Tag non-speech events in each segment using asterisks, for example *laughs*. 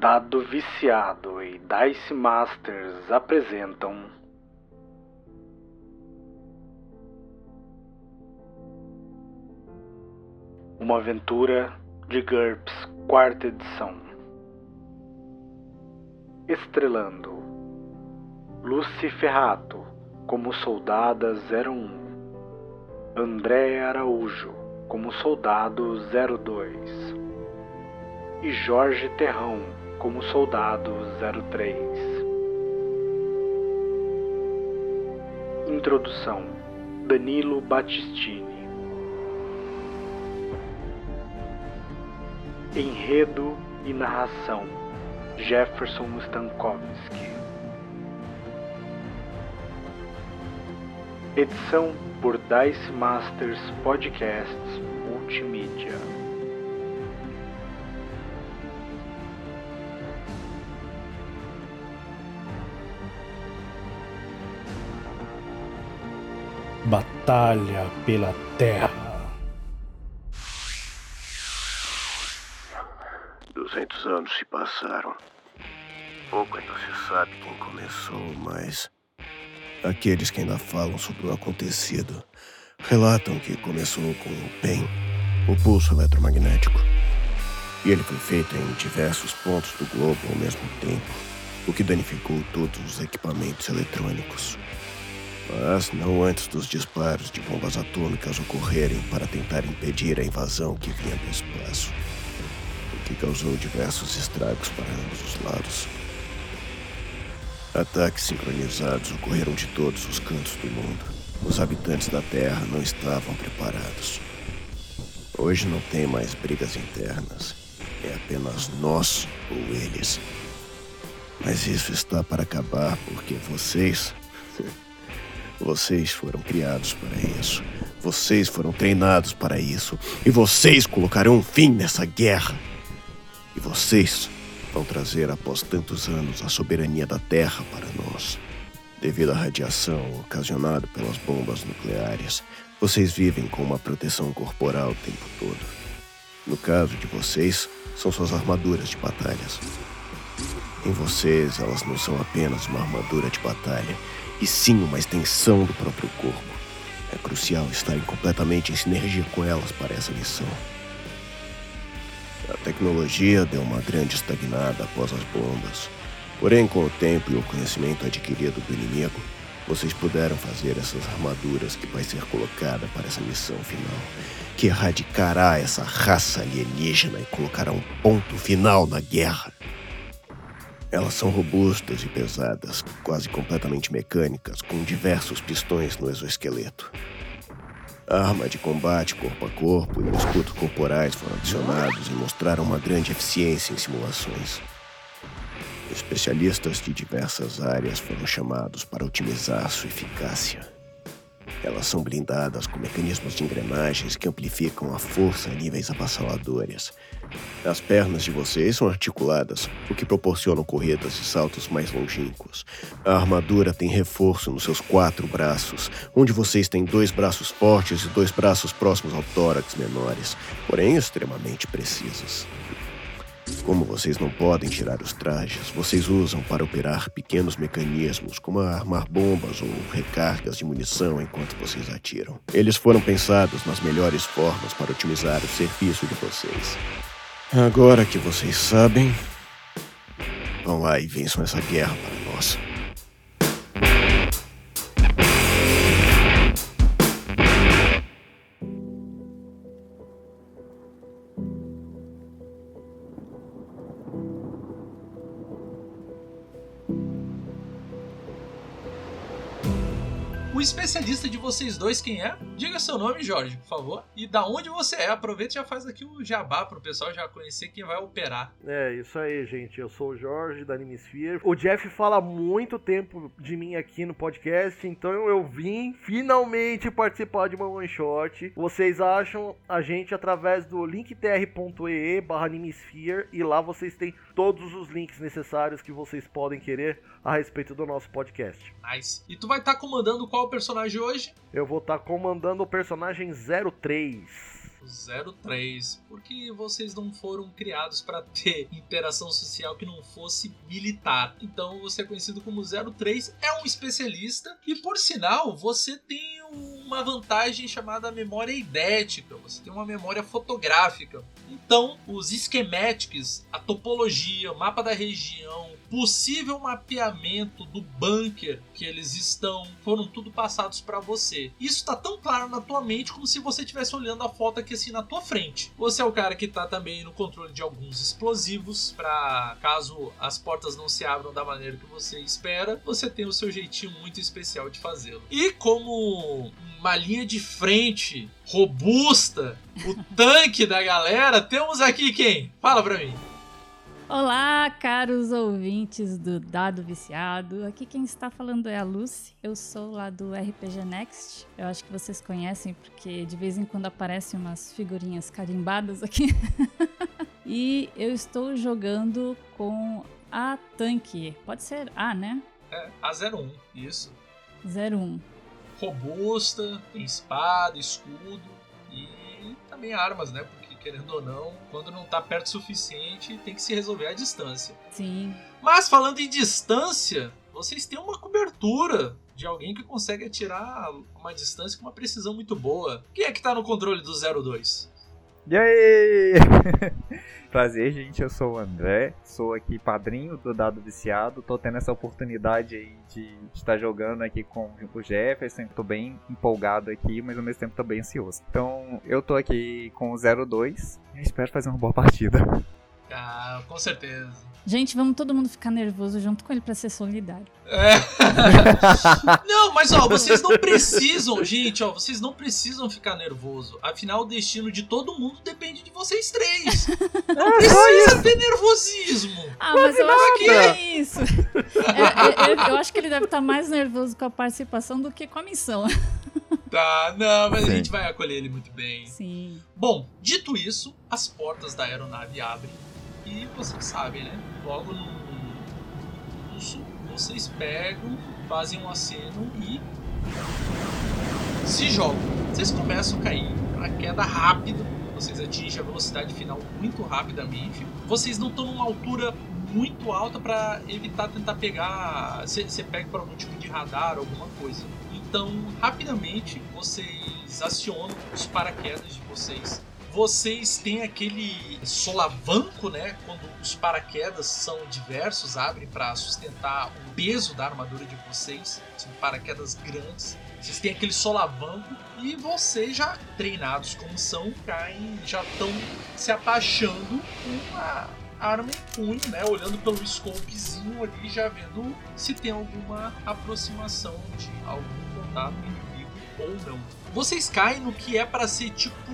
Dado Viciado e Dice Masters apresentam Uma aventura de GURPS, quarta edição. Estrelando Lucy Ferrato como soldada 01, André Araújo como soldado 02 e Jorge Terrão como soldado 03. Introdução. Danilo Battistini. Enredo e narração. Jefferson Stankovski Edição por Dice Masters Podcasts Multimídia Batalha pela Terra. Duzentos anos se passaram. Pouco ainda se sabe quem começou, mas. Aqueles que ainda falam sobre o acontecido relatam que começou com o PEN, o pulso eletromagnético. E ele foi feito em diversos pontos do globo ao mesmo tempo, o que danificou todos os equipamentos eletrônicos mas não antes dos disparos de bombas atômicas ocorrerem para tentar impedir a invasão que vinha do espaço, o que causou diversos estragos para ambos os lados. Ataques sincronizados ocorreram de todos os cantos do mundo. Os habitantes da Terra não estavam preparados. Hoje não tem mais brigas internas. É apenas nós ou eles. Mas isso está para acabar porque vocês vocês foram criados para isso. Vocês foram treinados para isso. E vocês colocarão um fim nessa guerra. E vocês vão trazer, após tantos anos, a soberania da Terra para nós. Devido à radiação ocasionada pelas bombas nucleares, vocês vivem com uma proteção corporal o tempo todo. No caso de vocês, são suas armaduras de batalhas. Em vocês, elas não são apenas uma armadura de batalha, e sim uma extensão do próprio corpo. É crucial estarem completamente em sinergia com elas para essa missão. A tecnologia deu uma grande estagnada após as bombas. Porém, com o tempo e o conhecimento adquirido do inimigo, vocês puderam fazer essas armaduras que vai ser colocada para essa missão final, que erradicará essa raça alienígena e colocará um ponto final na guerra. Elas são robustas e pesadas, quase completamente mecânicas, com diversos pistões no exoesqueleto. Arma de combate corpo a corpo e escudos corporais foram adicionados e mostraram uma grande eficiência em simulações. Especialistas de diversas áreas foram chamados para otimizar sua eficácia. Elas são blindadas com mecanismos de engrenagens que amplificam a força a níveis avassaladores. As pernas de vocês são articuladas, o que proporciona corridas e saltos mais longínquos. A armadura tem reforço nos seus quatro braços, onde vocês têm dois braços fortes e dois braços próximos ao tórax menores, porém extremamente precisos. Como vocês não podem tirar os trajes, vocês usam para operar pequenos mecanismos, como armar bombas ou recargas de munição enquanto vocês atiram. Eles foram pensados nas melhores formas para otimizar o serviço de vocês. Agora que vocês sabem, vão lá e vençam essa guerra para nós. O especialista de vocês dois, quem é? Diga seu nome, Jorge, por favor. E da onde você é. Aproveita e já faz aqui o jabá pro pessoal já conhecer quem vai operar. É, isso aí, gente. Eu sou o Jorge da Animesphere. O Jeff fala muito tempo de mim aqui no podcast, então eu vim finalmente participar de uma one shot. Vocês acham a gente através do linktr.ee barra Animesphere e lá vocês têm todos os links necessários que vocês podem querer a respeito do nosso podcast. Nice. E tu vai estar tá comandando qual personagem hoje? Eu vou estar tá comandando o personagem 03. O 03. Porque vocês não foram criados para ter interação social que não fosse militar. Então você é conhecido como 03, é um especialista e por sinal você tem uma vantagem chamada memória idética, você tem uma memória fotográfica. Então, os schematics, a topologia, o mapa da região, possível mapeamento do bunker que eles estão, foram tudo passados para você. Isso está tão claro na tua mente como se você estivesse olhando a foto aqui assim na tua frente. Você é o cara que está também no controle de alguns explosivos para caso as portas não se abram da maneira que você espera, você tem o seu jeitinho muito especial de fazê-lo. E como uma linha de frente robusta, o tanque da galera, temos aqui quem? Fala pra mim. Olá, caros ouvintes do Dado Viciado. Aqui quem está falando é a Lucy. Eu sou lá do RPG Next. Eu acho que vocês conhecem porque de vez em quando aparecem umas figurinhas carimbadas aqui. *laughs* e eu estou jogando com a tanque. Pode ser A, né? É, A01, isso. 01 robusta, tem espada, escudo e também armas, né? Querendo ou não, quando não tá perto o suficiente, tem que se resolver à distância. Sim. Mas falando em distância, vocês têm uma cobertura de alguém que consegue atirar uma distância com uma precisão muito boa. Quem é que tá no controle do 02? E aí? *laughs* Prazer, gente. Eu sou o André. Sou aqui padrinho do Dado Viciado. Tô tendo essa oportunidade aí de estar jogando aqui com o Jefferson. Tô bem empolgado aqui, mas ao mesmo tempo tô bem ansioso. Então, eu tô aqui com o 02 e espero fazer uma boa partida. Ah, com certeza. Gente, vamos todo mundo ficar nervoso junto com ele para ser solidário. É. *laughs* não, mas ó, vocês não precisam, gente, ó, vocês não precisam ficar nervoso. Afinal, o destino de todo mundo depende de vocês três. Não precisa ter nervosismo. Ah, mas eu acho que é isso. É, é, eu acho que ele deve estar mais nervoso com a participação do que com a missão. Tá, não, mas Sim. a gente vai acolher ele muito bem. Sim. Bom, dito isso, as portas da aeronave abrem e vocês sabem, né? Logo no pulso, vocês pegam, fazem um aceno e se jogam. Vocês começam a cair, uma queda rápida, vocês atingem a velocidade final muito rapidamente. Vocês não estão numa altura muito alta para evitar tentar pegar. Você pega por algum tipo de radar, alguma coisa. Então, rapidamente, vocês acionam os paraquedas de vocês vocês têm aquele solavanco, né? Quando os paraquedas são diversos, abrem para sustentar o peso da armadura de vocês. São paraquedas grandes. Vocês têm aquele solavanco e vocês já treinados como são, caem, já estão se apachando com a arma em punho, né? Olhando pelo scopezinho ali, já vendo se tem alguma aproximação de algum contato inimigo ou não vocês caem no que é para ser tipo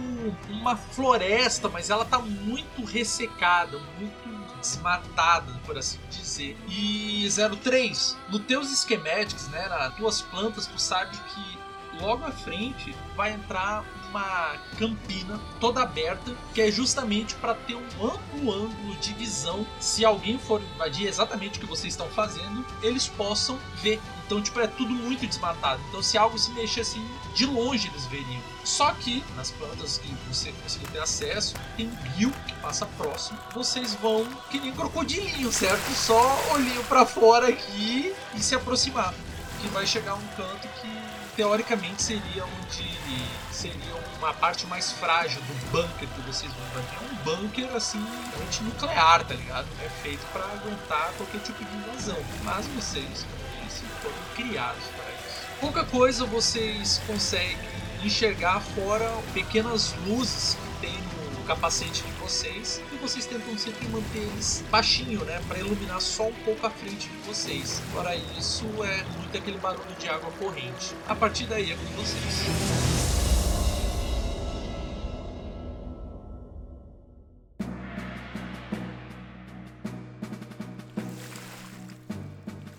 uma floresta, mas ela tá muito ressecada, muito desmatada, por assim dizer. E 03, no teus schematics, né, nas tuas plantas, tu sabe que logo à frente vai entrar uma campina toda aberta, que é justamente para ter um amplo ângulo de visão. Se alguém for invadir exatamente o que vocês estão fazendo, eles possam ver. Então, tipo, é tudo muito desmatado. Então, se algo se mexer assim, de longe eles veriam. Só que nas plantas que você conseguir ter acesso, tem um rio que passa próximo. Vocês vão que nem crocodilinho, certo? Só olhinho para fora aqui e se aproximar. Que vai chegar um canto que teoricamente seria onde seria uma parte mais frágil do bunker que vocês vão invadir. É um bunker assim, antinuclear, tá ligado? É feito para aguentar qualquer tipo de invasão. Mas vocês, como disse, foram criados para isso. Pouca coisa vocês conseguem enxergar fora pequenas luzes que tem no capacete de vocês vocês tentam sempre manter eles baixinho, né, para iluminar só um pouco a frente de vocês. Fora isso, é muito aquele barulho de água corrente. A partir daí é com vocês.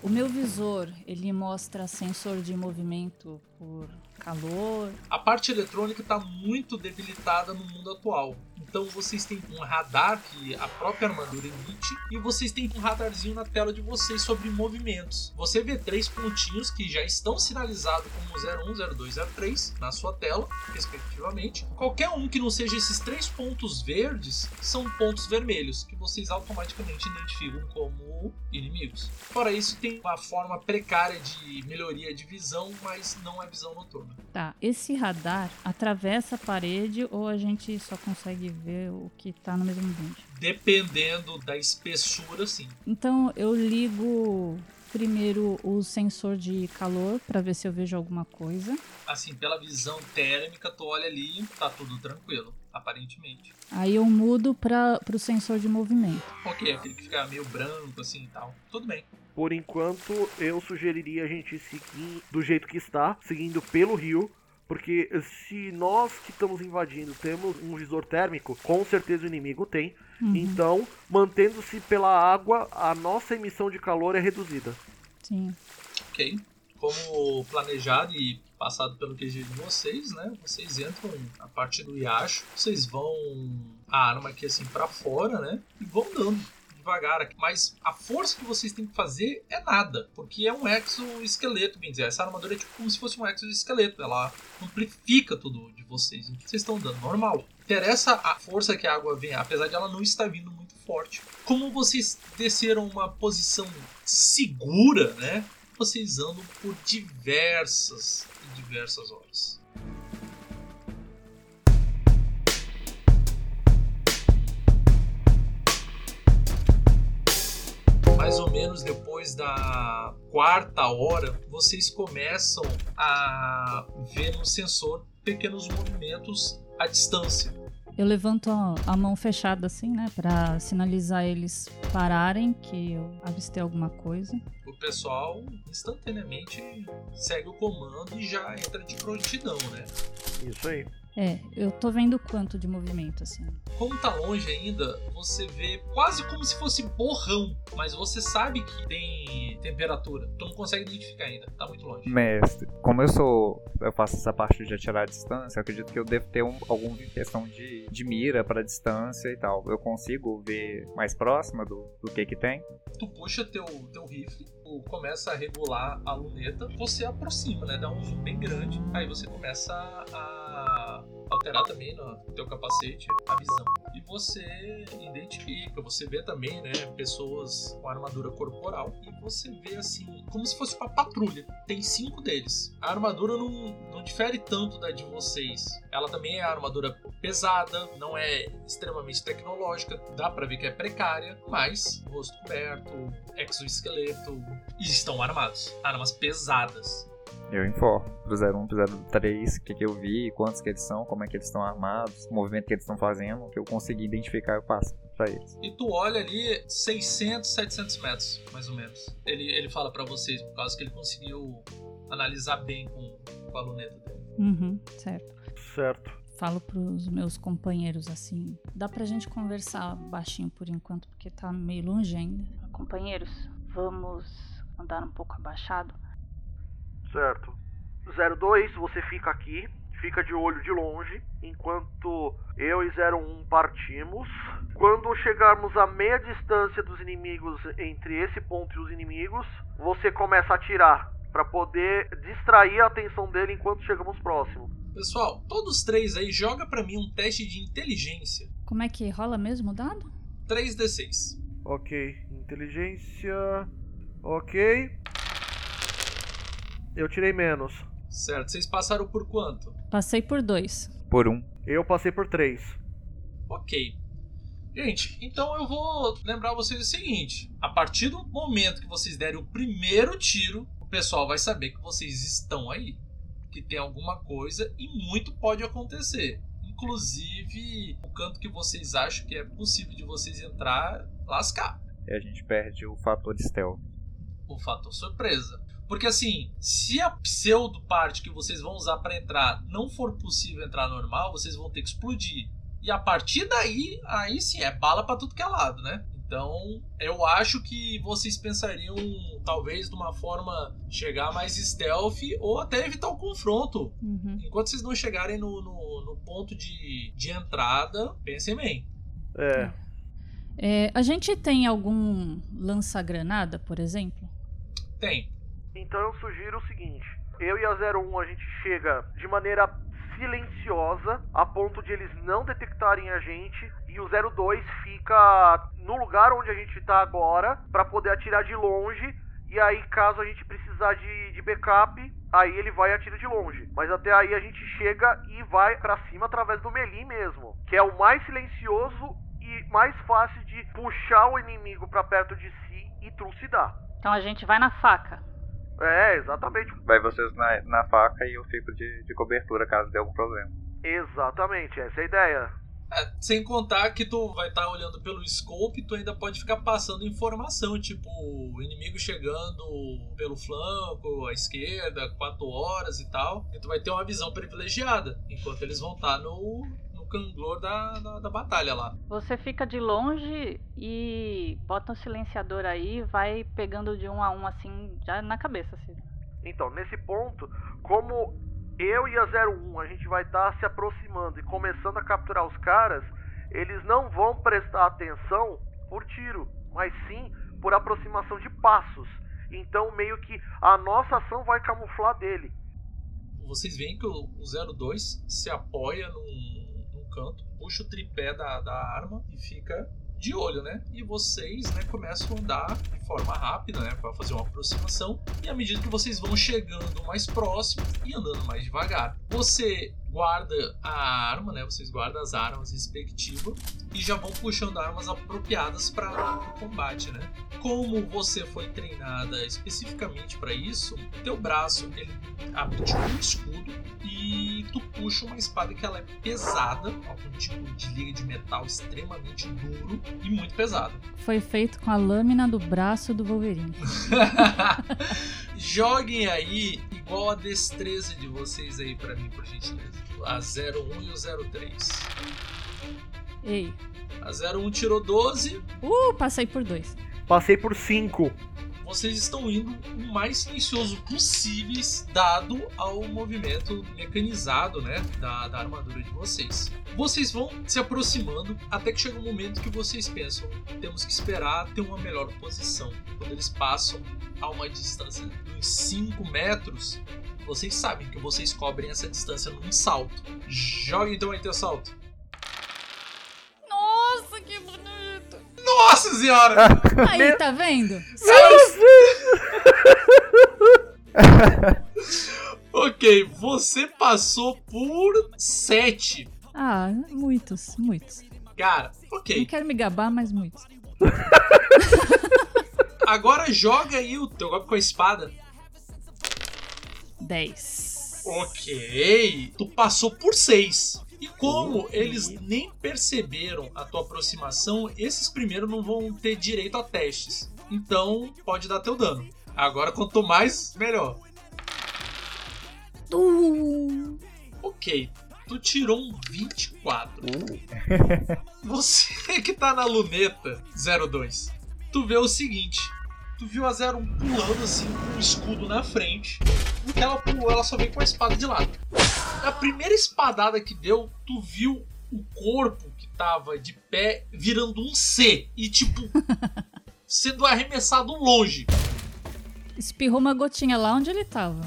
O meu visor, ele mostra sensor de movimento por calor. A parte eletrônica está muito debilitada no mundo atual. Então vocês têm um radar que a própria armadura emite e vocês têm um radarzinho na tela de vocês sobre movimentos. Você vê três pontinhos que já estão sinalizados como 01, 02, 03 na sua tela, respectivamente. Qualquer um que não seja esses três pontos verdes são pontos vermelhos que vocês automaticamente identificam como inimigos. Fora isso, tem uma forma precária de melhoria de visão, mas não é visão noturna. Tá, esse radar atravessa a parede ou a gente só consegue ver o que tá no mesmo ambiente? Dependendo da espessura, sim. Então eu ligo primeiro o sensor de calor para ver se eu vejo alguma coisa. Assim, pela visão térmica, tu olha ali, tá tudo tranquilo, aparentemente. Aí eu mudo para o sensor de movimento. Ok, aquele que fica meio branco assim e tal. Tudo bem. Por enquanto, eu sugeriria a gente seguir do jeito que está, seguindo pelo rio. Porque se nós que estamos invadindo temos um visor térmico, com certeza o inimigo tem. Uhum. Então, mantendo-se pela água, a nossa emissão de calor é reduzida. Sim. Ok. Como planejado e passado pelo QG de vocês, né? Vocês entram a parte do Yasho, vocês vão a arma aqui assim para fora, né? E vão dando devagar aqui. Mas a força que vocês têm que fazer é nada, porque é um exoesqueleto, bem dizer. Essa armadura é tipo como se fosse um exoesqueleto, ela amplifica tudo de vocês. Então vocês estão dando normal. Interessa a força que a água vem, apesar de ela não estar vindo muito forte. Como vocês desceram uma posição segura, né? Vocês andam por diversas e diversas horas. Mais ou menos depois da quarta hora, vocês começam a ver no sensor pequenos movimentos à distância. Eu levanto a mão fechada assim, né, para sinalizar eles pararem que eu avistei alguma coisa. O pessoal instantaneamente segue o comando e já entra de prontidão, né? Isso aí. É, eu tô vendo quanto de movimento, assim. Como tá longe ainda, você vê quase como se fosse borrão, mas você sabe que tem temperatura. Tu não consegue identificar ainda, tá muito longe. Mestre, como eu sou. Eu faço essa parte de atirar a distância, eu acredito que eu devo ter um, alguma questão de, de mira para distância e tal. Eu consigo ver mais próxima do, do que que tem? Tu puxa teu, teu rifle, tu começa a regular a luneta, você aproxima, né? Dá um zoom bem grande, aí você começa a alterar também no teu capacete a visão. E você identifica, você vê também, né, pessoas com armadura corporal e você vê assim, como se fosse uma patrulha. Tem cinco deles. A armadura não, não difere tanto da de vocês. Ela também é armadura pesada, não é extremamente tecnológica, dá para ver que é precária, mas rosto coberto, exoesqueleto e estão armados. Armas pesadas. Eu informo pro 01, pro 03, o que, que eu vi, quantos que eles são, como é que eles estão armados, o movimento que eles estão fazendo, o que eu consegui identificar eu passo pra eles. E tu olha ali 600, 700 metros, mais ou menos. Ele, ele fala para vocês, por causa que ele conseguiu analisar bem com, com a luneta dele. Uhum, certo. Certo. Falo pros meus companheiros assim. Dá pra gente conversar baixinho por enquanto, porque tá meio longe ainda. Companheiros, vamos andar um pouco abaixado? Certo. 02, você fica aqui, fica de olho de longe, enquanto eu e 01 partimos. Quando chegarmos a meia distância dos inimigos, entre esse ponto e os inimigos, você começa a atirar para poder distrair a atenção dele enquanto chegamos próximo. Pessoal, todos três aí, joga para mim um teste de inteligência. Como é que rola mesmo o dado? 3d6. Ok, inteligência. Ok. Eu tirei menos. Certo, vocês passaram por quanto? Passei por dois. Por um. Eu passei por três. Ok. Gente, então eu vou lembrar vocês o seguinte: a partir do momento que vocês derem o primeiro tiro, o pessoal vai saber que vocês estão aí, que tem alguma coisa e muito pode acontecer. Inclusive, o canto que vocês acham que é possível de vocês entrar, lascar. E a gente perde o fator stealth. O fator surpresa. Porque assim, se a pseudo parte que vocês vão usar para entrar não for possível entrar normal, vocês vão ter que explodir. E a partir daí, aí sim, é bala para tudo que é lado, né? Então, eu acho que vocês pensariam, talvez, de uma forma chegar mais stealth ou até evitar o confronto. Uhum. Enquanto vocês não chegarem no, no, no ponto de, de entrada, pensem bem. É. É, a gente tem algum lança-granada, por exemplo? Tem. Então eu sugiro o seguinte: eu e a 01 a gente chega de maneira silenciosa, a ponto de eles não detectarem a gente, e o 02 fica no lugar onde a gente tá agora, pra poder atirar de longe. E aí, caso a gente precisar de, de backup, aí ele vai e atira de longe. Mas até aí a gente chega e vai pra cima através do melee mesmo, que é o mais silencioso e mais fácil de puxar o inimigo pra perto de si e trucidar. Então a gente vai na faca. É, exatamente. Vai vocês na, na faca e eu fico de, de cobertura caso dê algum problema. Exatamente, essa é a ideia. É, sem contar que tu vai estar olhando pelo scope, tu ainda pode ficar passando informação, tipo, o inimigo chegando pelo flanco, à esquerda, 4 horas e tal. E tu vai ter uma visão privilegiada, enquanto eles vão estar no, no canglor da, da, da batalha lá. Você fica de longe e bota um silenciador aí, vai pegando de um a um assim, já na cabeça, assim. Então, nesse ponto, como eu e a 01 a gente vai estar se aproximando e começando a capturar os caras, eles não vão prestar atenção por tiro, mas sim por aproximação de passos. Então, meio que a nossa ação vai camuflar dele. Vocês veem que o, o 02 se apoia num canto, puxa o tripé da, da arma e fica de olho, né? E vocês, né, começam a andar de forma rápida, né, para fazer uma aproximação. E à medida que vocês vão chegando mais próximo e andando mais devagar, você guarda a arma, né? Vocês guardam as armas respectivas e já vão puxando armas apropriadas para o combate, né? Como você foi treinada especificamente para isso, teu braço ele abre tipo um escudo e tu puxa uma espada que ela é pesada, algum tipo de liga de metal extremamente duro e muito pesado. Foi feito com a lâmina do braço do Wolverine. *laughs* Joguem aí igual a destreza de vocês aí pra mim, por gentileza. A 01 e o 03. Ei. A 01 tirou 12, Uh, passei por dois. Passei por 5. vocês estão indo o mais silencioso possíveis, dado ao movimento mecanizado né, da, da armadura de vocês. Vocês vão se aproximando até que chega um momento que vocês pensam: temos que esperar ter uma melhor posição. Quando eles passam a uma distância de uns 5 metros, vocês sabem que vocês cobrem essa distância num salto. Joga então aí teu salto. Nossa, que bonito! Nossa senhora! *laughs* Aí, tá vendo? *laughs* ok, você passou por 7. Ah, muitos, muitos. Cara, Não ok. quero me gabar, mas muitos. Agora joga aí o teu golpe com a espada. Dez. Ok. Tu passou por 6. E como eles nem perceberam a tua aproximação, esses primeiros não vão ter direito a testes. Então, pode dar teu dano. Agora, quanto mais, melhor. Uh, Ok. Tu tirou um 24. *laughs* Você que tá na luneta 02, tu vê o seguinte: tu viu a 01 pulando assim com um escudo na frente. No que ela pulou, ela só veio com a espada de lado. Na primeira espadada que deu, tu viu o corpo que tava de pé virando um C e tipo *laughs* sendo arremessado longe. espirrou uma gotinha lá onde ele tava.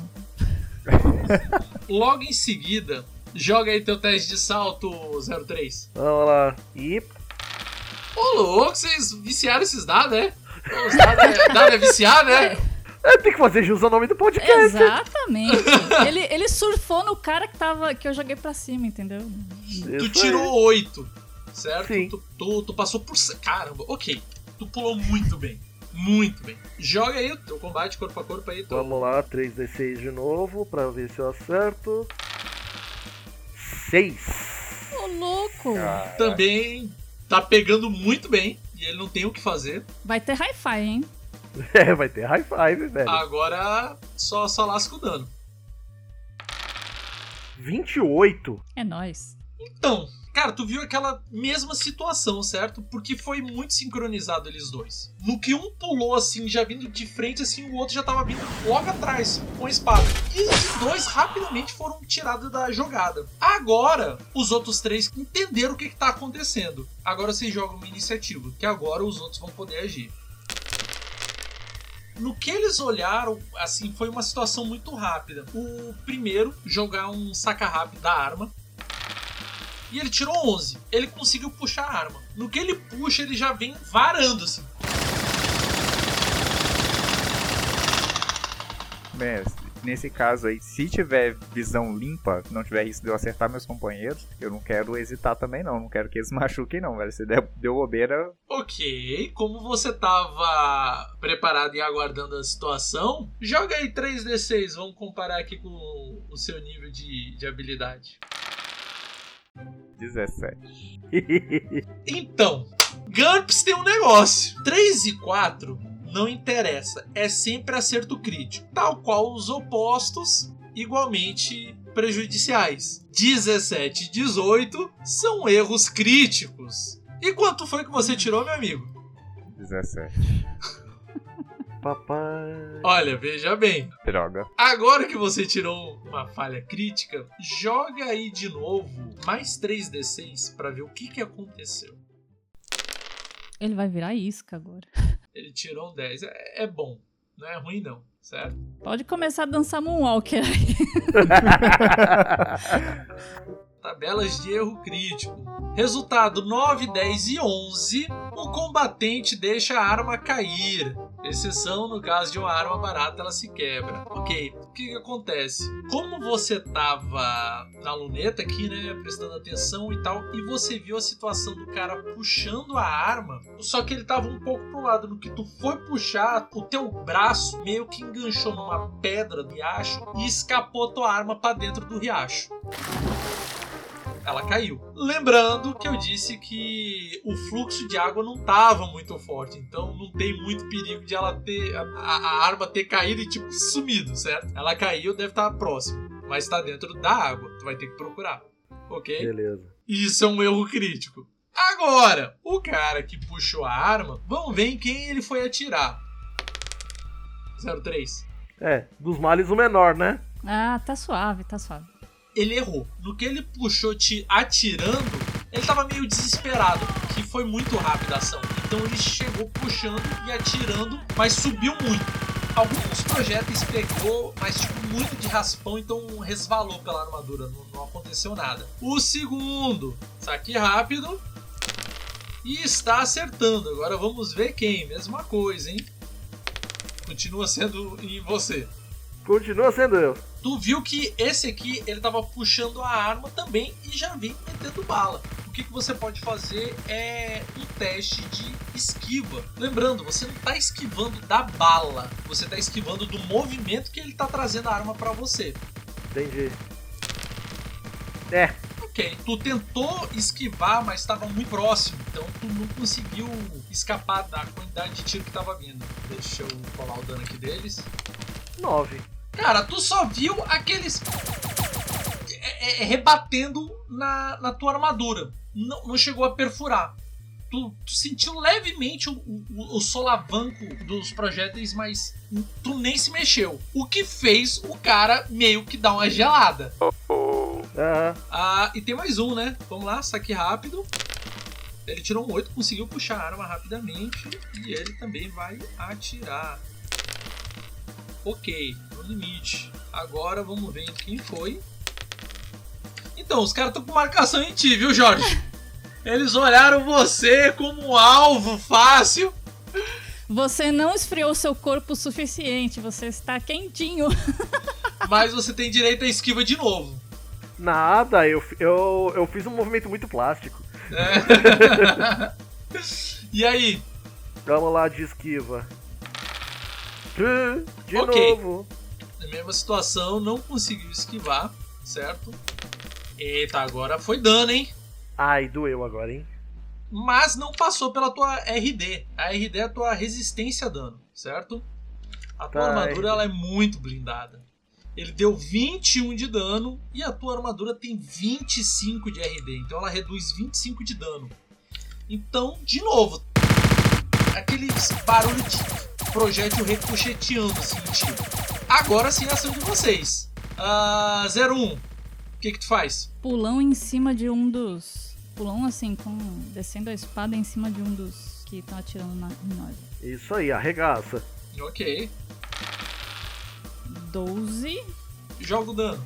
*laughs* Logo em seguida, joga aí teu teste de salto 03. Vamos lá. E Ô louco, vocês viciaram esses dados, né? Os dados é, é viciado, né? é, tem que fazer jus ao nome do podcast. Exatamente. ele, ele surfou no cara que tava que eu joguei pra cima, entendeu? Tu Isso tirou 8, certo? Sim. Tu, tu, tu passou por. Caramba, ok. Tu pulou muito bem. Muito bem. Joga aí o teu combate corpo a corpo aí. Teu... Vamos lá, 3d6 de novo, pra ver se eu acerto. 6. Ô, louco! Também tá pegando muito bem. E ele não tem o que fazer. Vai ter hi-fi, hein? *laughs* É, vai ter high five, velho. Agora só, só lasca o dano. 28. É nóis. Então, Cara, tu viu aquela mesma situação, certo? Porque foi muito sincronizado eles dois. No que um pulou assim, já vindo de frente, assim, o outro já tava vindo logo atrás com a espada. E os dois rapidamente foram tirados da jogada. Agora, os outros três entenderam o que, que tá acontecendo. Agora vocês jogam uma iniciativa, que agora os outros vão poder agir. No que eles olharam, assim, foi uma situação muito rápida. O primeiro jogar um saca rápido da arma. E ele tirou 11. Ele conseguiu puxar a arma. No que ele puxa, ele já vem varando, assim. Bem, nesse caso aí, se tiver visão limpa, não tiver risco de eu acertar meus companheiros, eu não quero hesitar também não. Não quero que eles *laughs* machuquem não, velho. Se der, deu bobeira, Ok, como você tava preparado e aguardando a situação, joga aí 3d6. Vamos comparar aqui com o seu nível de, de habilidade. 17. Então, GURPS tem um negócio. 3 e 4 não interessa. É sempre acerto crítico. Tal qual os opostos, igualmente prejudiciais. 17 e 18 são erros críticos. E quanto foi que você tirou, meu amigo? 17. *laughs* Papai. Olha, veja bem. Droga. Agora que você tirou uma falha crítica, joga aí de novo mais 3d6 pra ver o que, que aconteceu. Ele vai virar isca agora. *laughs* Ele tirou um 10. É, é bom. Não é ruim, não. Certo? Pode começar a dançar Moonwalker aí. *laughs* *laughs* Tabelas de erro crítico. Resultado 9, 10 e 11. O combatente deixa a arma cair. Exceção no caso de uma arma barata, ela se quebra. Ok, o que, que acontece? Como você tava na luneta aqui, né, prestando atenção e tal, e você viu a situação do cara puxando a arma, só que ele tava um pouco pro lado. No que tu foi puxar, o teu braço meio que enganchou numa pedra do riacho e escapou tua arma para dentro do riacho ela caiu. Lembrando que eu disse que o fluxo de água não estava muito forte, então não tem muito perigo de ela ter a, a arma ter caído e tipo sumido, certo? Ela caiu, deve estar próximo, mas está dentro da água. Tu vai ter que procurar, ok? Beleza. Isso é um erro crítico. Agora, o cara que puxou a arma, vamos ver em quem ele foi atirar. 03. É, dos males o menor, né? Ah, tá suave, tá suave. Ele errou. No que ele puxou te atirando, ele tava meio desesperado, que foi muito rápida a ação. Então ele chegou puxando e atirando, mas subiu muito. Alguns projéteis pegou, mas tipo muito de raspão, então resvalou pela armadura, não, não aconteceu nada. O segundo, saque rápido. E está acertando. Agora vamos ver quem. Mesma coisa, hein? Continua sendo em você. Continua sendo eu. Tu viu que esse aqui ele tava puxando a arma também e já vem metendo bala. O que, que você pode fazer é um teste de esquiva. Lembrando, você não tá esquivando da bala, você tá esquivando do movimento que ele tá trazendo a arma para você. Entendi. É, Ok, tu tentou esquivar, mas estava muito próximo, então tu não conseguiu escapar da quantidade de tiro que tava vindo. Deixa eu colar o dano aqui deles. 9. Cara, tu só viu aqueles. é, é, rebatendo na, na tua armadura. Não, não chegou a perfurar. Tu, tu sentiu levemente o, o, o solavanco dos projéteis, mas tu nem se mexeu. O que fez o cara meio que dar uma gelada. Aham. Ah, e tem mais um, né? Vamos lá, saque rápido. Ele tirou um 8, conseguiu puxar a arma rapidamente. E ele também vai atirar. Ok, limite. Agora vamos ver em quem foi. Então, os caras estão com marcação em ti, viu, Jorge? *laughs* Eles olharam você como um alvo fácil. Você não esfriou seu corpo o suficiente, você está quentinho. *laughs* Mas você tem direito à esquiva de novo. Nada, eu, eu, eu fiz um movimento muito plástico. É. *laughs* e aí? Vamos lá de esquiva. De Ok. novo. Na mesma situação, não conseguiu esquivar, certo? Eita, agora foi dano, hein? Ai, doeu agora, hein? Mas não passou pela tua RD. A RD é a tua resistência a dano, certo? A tua Tá, armadura ela é muito blindada. Ele deu 21 de dano e a tua armadura tem 25 de RD, então ela reduz 25 de dano. Então, de novo, aquele barulho de projétil ricocheteando assim em ti. Agora sim a ação de vocês. Uh, 01, o que que tu faz? Pulão em cima de um dos. Pulão assim, com. descendo a espada em cima de um dos que estão atirando na, em nós. Isso aí, arregaça. Ok. 12. Joga o dano.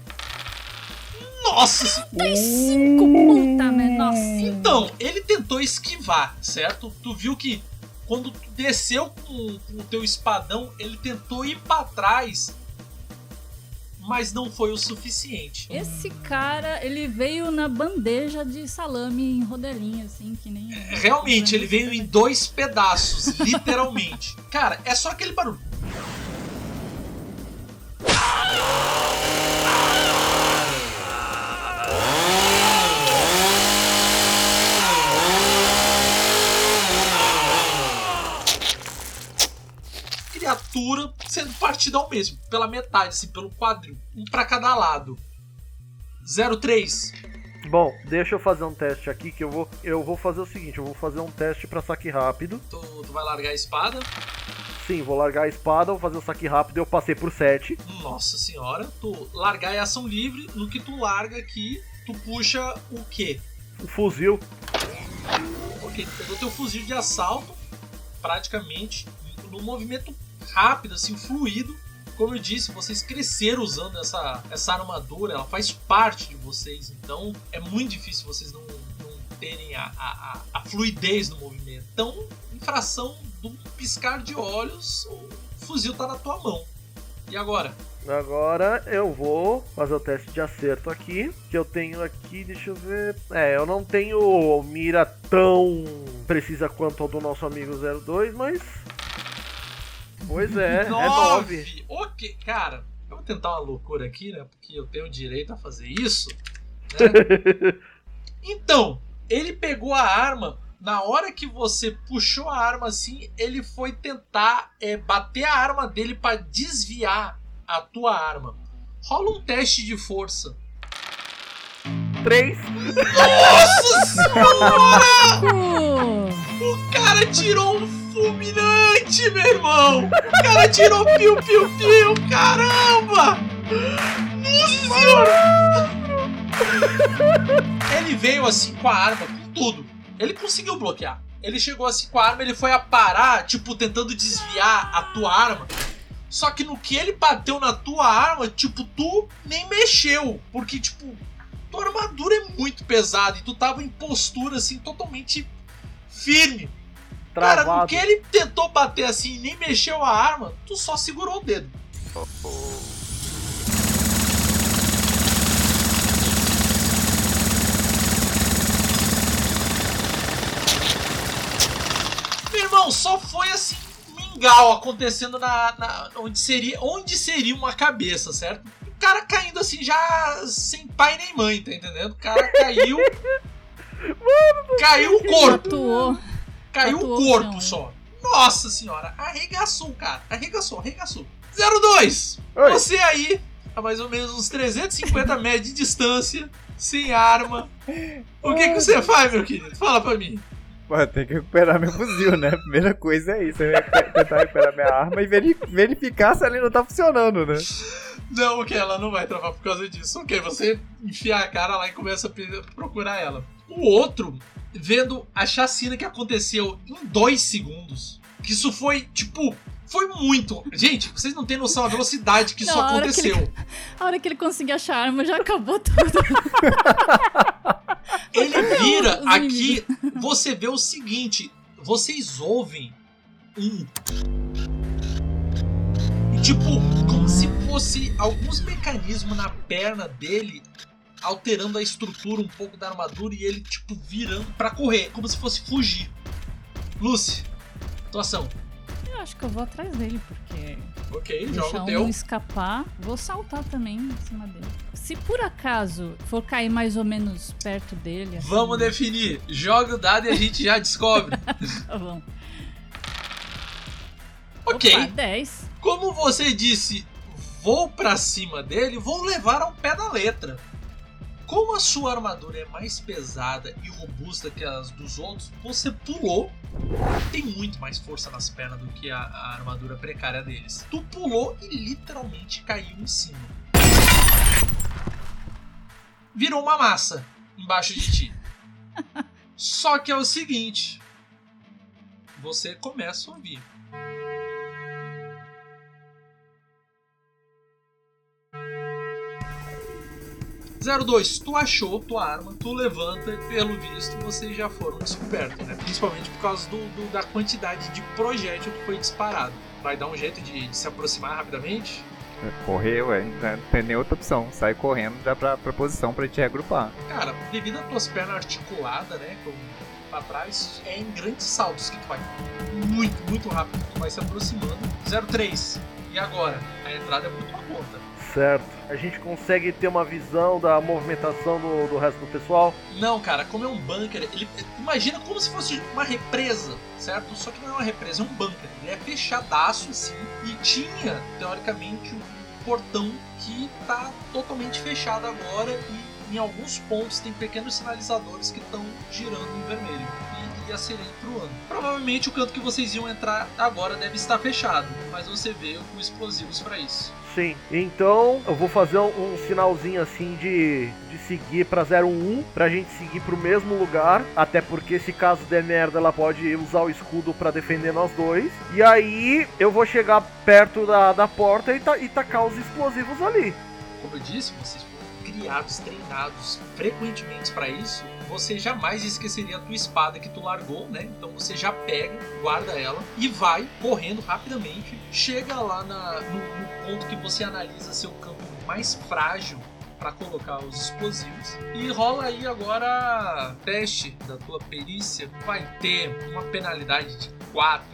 Nossa! se- 35, puta, né? Nossa. Então, ele tentou esquivar, certo? Tu viu que quando tu desceu com, com o teu espadão, ele tentou ir pra trás, mas não foi o suficiente. Esse cara, ele veio na bandeja de salame em rodelinha, assim, que nem. Realmente, ele veio em dois pedaços, literalmente. *laughs* Cara, é só aquele barulho. Criatura sendo partida ao mesmo, pela metade, assim, pelo quadril. Um pra cada lado. 03. Bom, deixa eu fazer um teste aqui que eu vou. Eu vou fazer o seguinte, eu vou fazer um teste pra saque rápido. Tu, tu vai largar a espada. Sim, vou largar a espada, vou fazer o saque rápido, eu passei por 7. Nossa senhora, tu largar é ação livre, no que tu larga aqui, tu puxa o quê? O fuzil. Ok, tu pegou teu fuzil de assalto, praticamente, num movimento rápido, assim, fluido. Como eu disse, vocês cresceram usando essa, essa armadura, ela faz parte de vocês, então é muito difícil vocês não, não terem a, a, a, fluidez no movimento. Então, em fração de um piscar de olhos, o fuzil tá na tua mão. E agora? Agora eu vou fazer o teste de acerto aqui. Que eu tenho aqui, deixa eu ver. É, eu não tenho mira tão precisa quanto a do nosso amigo 02, mas. Pois é, é 9. Ok, cara, eu vou tentar uma loucura aqui, né? Porque eu tenho direito a fazer isso. né? *laughs* então, ele pegou a arma. Na hora que você puxou a arma assim, ele foi tentar é, bater a arma dele para desviar a tua arma. Rola um teste de força. 3. Nossa senhora! O cara tirou um fulminante, meu irmão! O cara tirou piu-piu-piu! Caramba! Nossa senhora! Ele veio assim com a arma, com tudo. Ele conseguiu bloquear. Ele chegou assim com a arma, ele foi a parar, tipo, tentando desviar a tua arma. Só que no que ele bateu na tua arma, tipo, tu nem mexeu. Porque, tipo, tua armadura é muito pesada e tu tava em postura, assim, totalmente firme. Cara, no Travado. que ele tentou bater assim e nem mexeu a arma, tu só segurou o dedo. Meu irmão, só foi assim, mingau acontecendo na, na- onde seria onde seria uma cabeça, certo? O cara caindo assim já sem pai nem mãe, tá entendendo? O cara caiu. caiu o corpo. atuou. Caiu Tatuou o corpo só. Nossa senhora, arregaçou, cara. Arregaçou, arregaçou. 02! Oi. Você aí, a mais ou menos uns 350 metros de distância, sem arma. O que, que você faz, meu querido? Fala pra mim. Pô, tem que recuperar meu fuzil, né? Primeira coisa é isso. Eu recu- tentar recuperar minha arma e veri- verificar se ela não tá funcionando, né? Não, ok, ela não vai travar por causa disso. Ok, você enfia a cara lá e começa a procurar ela. O outro, vendo a chacina que aconteceu em dois segundos, que isso foi, tipo, foi muito. Gente, vocês não têm noção da velocidade que isso Não, a hora que ele- aconteceu. *laughs* A hora que ele conseguir achar a arma, já acabou tudo. *laughs* Ele vira aqui, você vê o seguinte: vocês ouvem um. Tipo, como se fosse alguns mecanismos na perna dele alterando a estrutura um pouco da armadura e ele, tipo, virando pra correr, como se fosse fugir. Lucy, atuação. Eu acho que eu vou atrás dele, porque Ok, joga o um teu. escapar. Vou saltar também em cima dele. Se por acaso for cair mais ou menos perto dele. assim, Vamos definir. Joga o dado e a gente já descobre. *laughs* Tá bom. ok. Opa, 10. Como você disse, vou pra cima dele, vou levar ao pé da letra. Como a sua armadura é mais pesada e robusta que as dos outros, você pulou. Tem muito mais força nas pernas do que a, a armadura precária deles. Tu pulou e literalmente caiu em cima. Virou uma massa embaixo de ti. *laughs* Só que é o seguinte: você começa a ouvir. Zero dois, tu achou tua arma, tu levanta e pelo visto vocês já foram descobertos, né? Principalmente por causa do, do- da quantidade de projétil que foi disparado. Vai dar um jeito de, de se aproximar rapidamente? Correr, ué, não tem nem outra opção. Sai correndo já pra, pra posição pra te reagrupar. Cara, devido às tuas pernas articuladas, né? Com, pra trás, é em grandes saltos que tu vai. Muito, muito rápido. Tu vai se aproximando. 03. E agora? A entrada é por tua conta. Certo. A gente consegue ter uma visão da movimentação do, do resto do pessoal. Não, cara, como é um bunker, ele imagina como se fosse uma represa, certo? Só que não é uma represa, é um bunker. Ele é fechadaço assim e tinha, teoricamente, um portão que tá totalmente fechado agora e em alguns pontos tem pequenos sinalizadores que estão girando em vermelho e, a sirene truando. Provavelmente o canto que vocês iam entrar agora deve estar fechado, mas você vê com explosivos para isso. Sim. Então eu vou fazer um, um sinalzinho assim de, de seguir pra 01 pra gente seguir pro mesmo lugar. Até porque se caso der merda, ela pode usar o escudo pra defender nós dois. E aí eu vou chegar perto da, da porta e, ta, e tacar os explosivos ali. Como eu disse, vocês foram criados, treinados frequentemente para isso. Você jamais esqueceria a tua espada que tu largou, né? Então você já pega, guarda ela e vai correndo rapidamente. Chega lá na- no ponto que você analisa seu campo mais frágil para colocar os explosivos. E rola aí agora teste da tua perícia. Vai ter uma penalidade de 4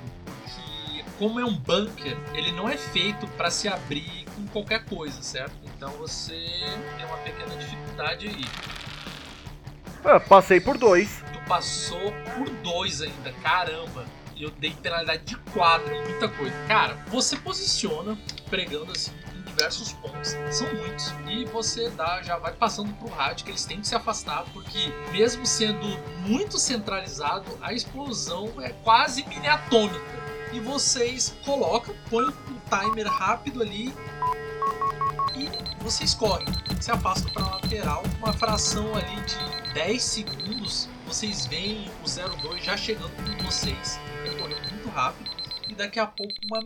que como é um bunker, ele não é feito para se abrir com qualquer coisa, certo? Então você tem uma pequena dificuldade aí. Ah, passei por dois. Tu passou por dois ainda, caramba. Eu dei penalidade de 4, muita coisa. Cara, você posiciona pregando assim em diversos pontos, são muitos. E você dá, já vai passando pro rádio que eles têm que se afastar, porque mesmo sendo muito centralizado, a explosão é quase mini atômica. E vocês colocam, põem o timer rápido ali e vocês correm. Se afastam para lateral, uma fração ali de 10 segundos, vocês veem o 02 já chegando com vocês. Ele correu muito rápido e daqui a pouco uma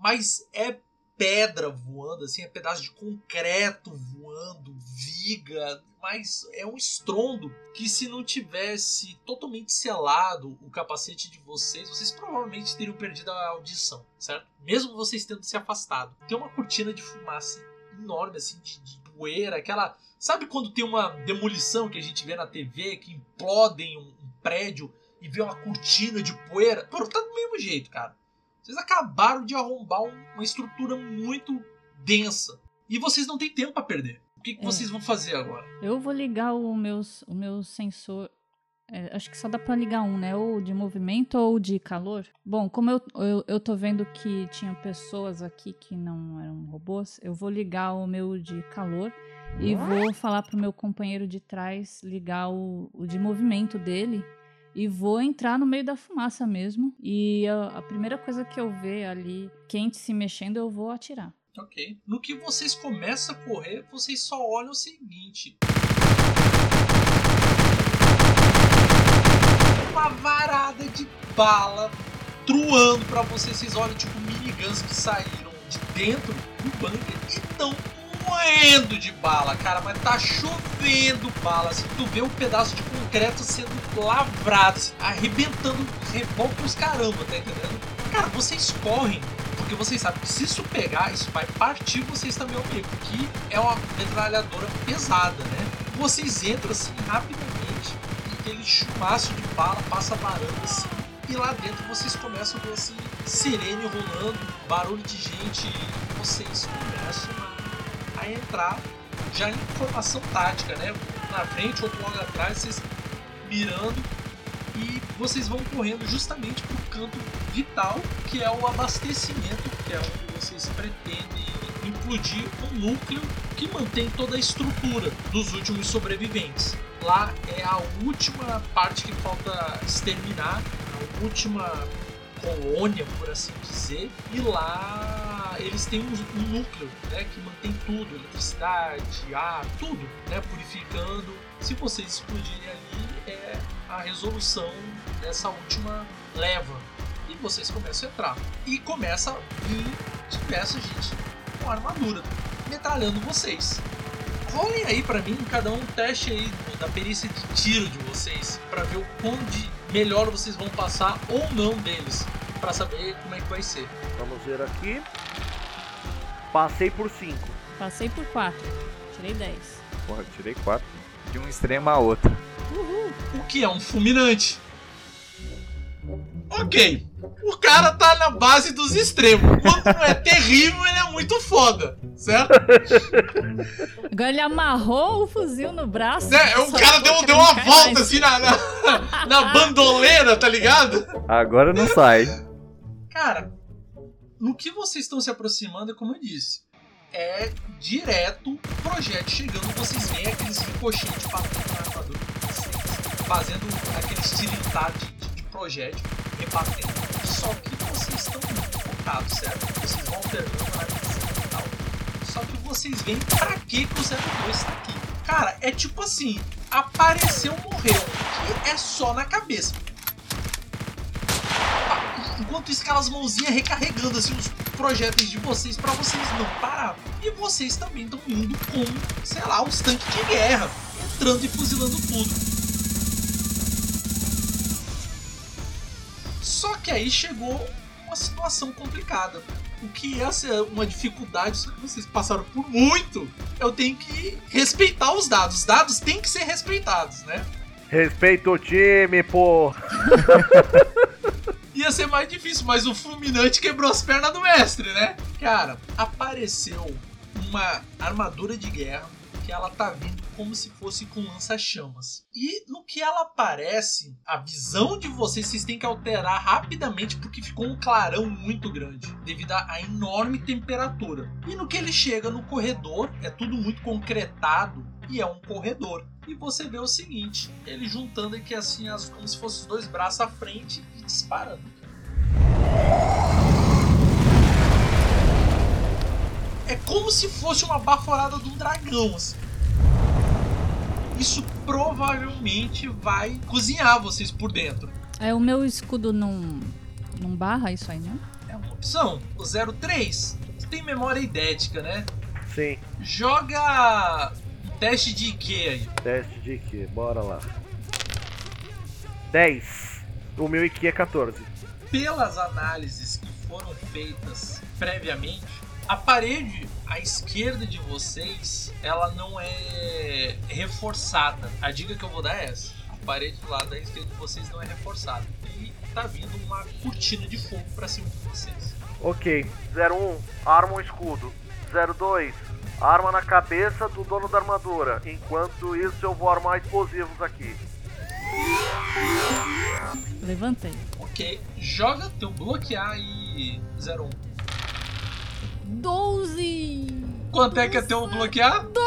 mas é pedra voando, assim, é pedaço de concreto voando, viga, mas é um estrondo que se não tivesse totalmente selado o capacete de vocês, vocês provavelmente teriam perdido a audição, certo? Mesmo vocês tendo se afastado. Tem uma cortina de fumaça enorme, assim, de, de poeira, aquela... Sabe quando tem uma demolição que a gente vê na TV, que implodem um, um prédio e vê uma cortina de poeira? Pô, tá do mesmo jeito, cara. Vocês acabaram de arrombar um- uma estrutura muito densa. E vocês não têm tempo pra perder. O que, que É. vocês vão fazer agora? Eu vou ligar o meu, o meu sensor. é, acho que só dá pra ligar um, né? Ou de movimento ou de calor. Bom, como eu, eu, eu tô vendo que tinha pessoas aqui que não eram robôs, eu vou ligar o meu de calor e vou falar pro meu companheiro de trás ligar o, o de movimento dele. E vou entrar no meio da fumaça mesmo. E a, a primeira coisa que eu ver ali quente se mexendo, eu vou atirar. Ok. No que vocês começam a correr, vocês só olham o seguinte. Uma varada de bala truando pra vocês. Vocês olham tipo miniguns que saíram de dentro do bunker e estão moendo de bala, cara. Mas tá chovendo bala. Assim, tu vê um pedaço de concreto sendo lavrado, assim, arrebentando os caramba, tá entendendo? Cara, vocês correm porque vocês sabem que se isso pegar, isso vai partir vocês também ao meio, que é uma metralhadora pesada, né? Vocês entram assim rapidamente e aquele chumaço de bala passa varando assim. E lá dentro vocês começam a ver assim, sirene rolando, barulho de gente, e vocês começam a, a entrar já em formação tática, né? Na frente, outro logo atrás, vocês mirando. e vocês vão correndo justamente pro canto vital, que é o abastecimento, que é onde vocês pretendem implodir um núcleo que mantém toda a estrutura dos últimos sobreviventes. Lá é a última parte que falta exterminar, a última colônia, por assim dizer, e lá eles têm um, um núcleo né, que mantém tudo, eletricidade, ar, tudo, né, purificando. Se vocês explodirem ali, é a resolução dessa última leva. E vocês começam a entrar. E começa a vir diversa gente com armadura, metralhando vocês. Rolem aí pra mim, cada um teste aí da perícia de tiro de vocês, para ver o quão de melhor vocês vão passar ou não deles, para saber como é que vai ser. Vamos ver aqui. Passei por 5. Passei por 4. Tirei 10. Porra, tirei 4. De um extremo a outro. O que é um fulminante? Ok, o cara tá na base dos extremos. Quando não é terrível, ele é muito foda, certo? Agora ele amarrou o fuzil no braço. Né? O cara deu, deu uma volta mais. assim na, na, na bandoleira, tá ligado? Agora não sai. Cara, no que vocês estão se aproximando, é como eu disse, é direto projeto chegando, vocês veem aqueles ricochetes batendo na fazendo aquele estilitado de, de, de projétil rebatendo. Só que vocês estão muito focados, certo? Vocês vão alternando e tal. Só que vocês veem pra que, que o 02 tá aqui. Cara, é tipo assim, apareceu, morreu, que é só na cabeça. Enquanto isso, aquelas mãozinhas recarregando assim os projéteis de vocês pra vocês não parar. E vocês também estão indo com, sei lá, os tanques de guerra, entrando e fuzilando tudo. Só que aí chegou uma situação complicada. O que ia ser uma dificuldade, só que vocês passaram por muito. Eu tenho que respeitar os dados. Os dados têm que ser respeitados, né? Respeita o time, pô. *laughs* ia ser mais difícil, mas o fulminante quebrou as pernas do mestre, né? Cara, apareceu uma armadura de guerra que ela tá vindo como se fosse com lança-chamas. E no que ela aparece, a visão de vocês vocês têm que alterar rapidamente porque ficou um clarão muito grande devido à enorme temperatura. E no que ele chega no corredor, é tudo muito concretado e é um corredor. E você vê o seguinte, ele juntando aqui assim as, como se fossem os dois braços à frente e disparando. É como se fosse uma baforada de um dragão, assim. Isso provavelmente vai cozinhar vocês por dentro. É, o meu escudo não, não barra isso aí, não? É uma opção. O 03, você tem memória idética, né? Sim, Joga teste de IQ aí. teste de que? Bora lá. 10. O meu IQ é 14. Pelas análises que foram feitas previamente, a parede à esquerda de vocês, ela não é reforçada. A dica que eu vou dar é essa. A parede do lado da esquerda de vocês não é reforçada. E tá vindo uma cortina de fogo pra cima de vocês. Ok. 01, arma um escudo. 02, arma na cabeça do dono da armadura. Enquanto isso, eu vou armar explosivos aqui. Levantei. Ok, joga teu bloquear e 01. 12! Quanto é que é teu bloquear? 12!